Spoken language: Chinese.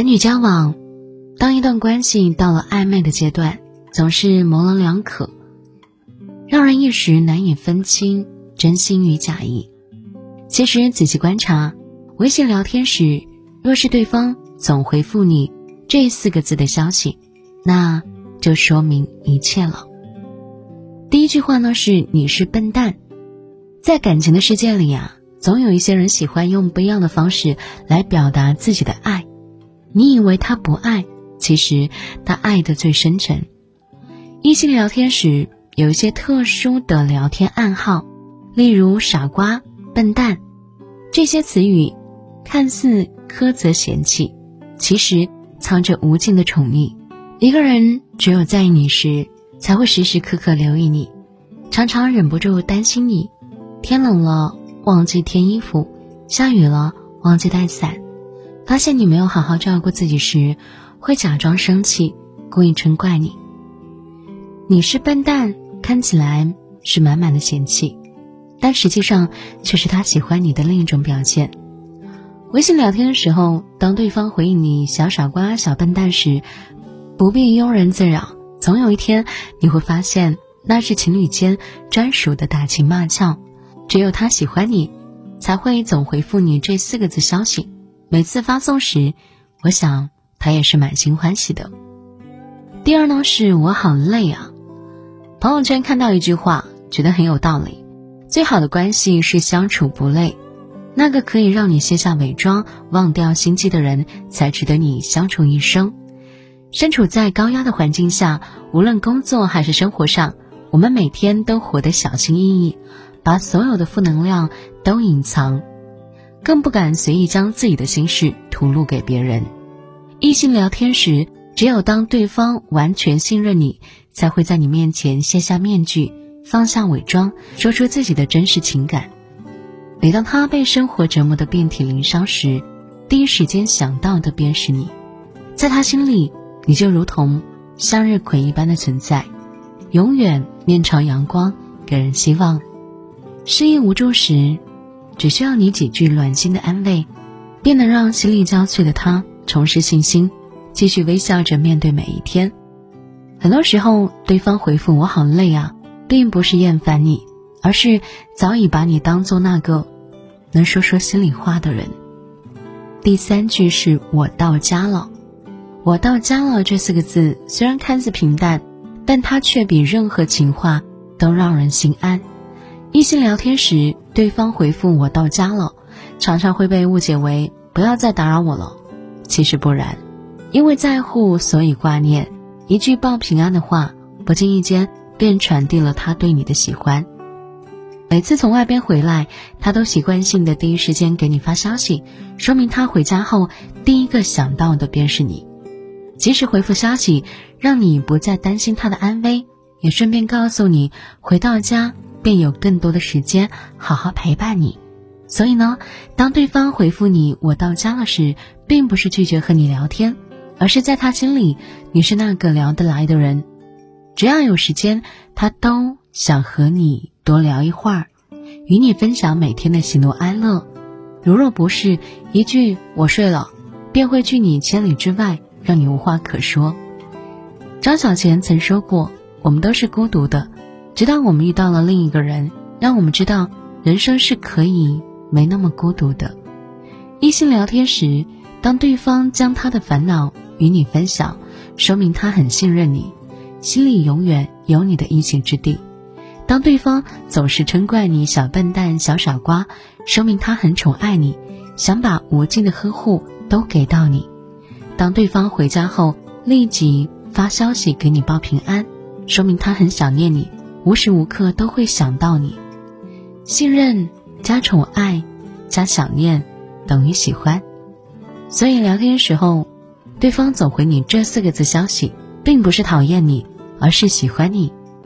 男女交往，当一段关系到了暧昧的阶段，总是模棱两可，让人一时难以分清真心与假意。其实仔细观察，微信聊天时，若是对方总回复你这四个字的消息，那就说明一切了。第一句话呢是“你是笨蛋”。在感情的世界里啊，总有一些人喜欢用不一样的方式来表达自己的爱。你以为他不爱，其实他爱的最深沉。异性聊天时有一些特殊的聊天暗号，例如“傻瓜”“笨蛋”这些词语，看似苛责嫌弃，其实藏着无尽的宠溺。一个人只有在意你时，才会时时刻刻留意你，常常忍不住担心你。天冷了忘记添衣服，下雨了忘记带伞。发现你没有好好照顾自己时，会假装生气，故意嗔怪你。你是笨蛋，看起来是满满的嫌弃，但实际上却是他喜欢你的另一种表现。微信聊天的时候，当对方回应你“小傻瓜”“小笨蛋”时，不必庸人自扰，总有一天你会发现，那是情侣间专属的打情骂俏。只有他喜欢你，才会总回复你这四个字消息。每次发送时，我想他也是满心欢喜的。第二呢，是我好累啊。朋友圈看到一句话，觉得很有道理：最好的关系是相处不累。那个可以让你卸下伪装、忘掉心机的人，才值得你相处一生。身处在高压的环境下，无论工作还是生活上，我们每天都活得小心翼翼，把所有的负能量都隐藏。更不敢随意将自己的心事吐露给别人。异性聊天时，只有当对方完全信任你，才会在你面前卸下面具，放下伪装，说出自己的真实情感。每当他被生活折磨得遍体鳞伤时，第一时间想到的便是你。在他心里，你就如同向日葵一般的存在，永远面朝阳光，给人希望。失意无助时。只需要你几句暖心的安慰，便能让心力交瘁的他重拾信心，继续微笑着面对每一天。很多时候，对方回复“我好累啊”，并不是厌烦你，而是早已把你当做那个能说说心里话的人。第三句是我到家了，“我到家了”这四个字虽然看似平淡，但它却比任何情话都让人心安。异性聊天时，对方回复“我到家了”，常常会被误解为“不要再打扰我了”。其实不然，因为在乎，所以挂念。一句报平安的话，不经意间便传递了他对你的喜欢。每次从外边回来，他都习惯性的第一时间给你发消息，说明他回家后第一个想到的便是你。及时回复消息，让你不再担心他的安危，也顺便告诉你回到家。便有更多的时间好好陪伴你，所以呢，当对方回复你“我到家了”时，并不是拒绝和你聊天，而是在他心里你是那个聊得来的人，只要有时间，他都想和你多聊一会儿，与你分享每天的喜怒哀乐。如若不是一句“我睡了”，便会拒你千里之外，让你无话可说。张小娴曾说过：“我们都是孤独的。”直到我们遇到了另一个人，让我们知道人生是可以没那么孤独的。异性聊天时，当对方将他的烦恼与你分享，说明他很信任你，心里永远有你的一席之地；当对方总是嗔怪你小笨蛋、小傻瓜，说明他很宠爱你，想把无尽的呵护都给到你；当对方回家后立即发消息给你报平安，说明他很想念你。无时无刻都会想到你，信任加宠爱加想念等于喜欢，所以聊天时候，对方总回你这四个字消息，并不是讨厌你，而是喜欢你。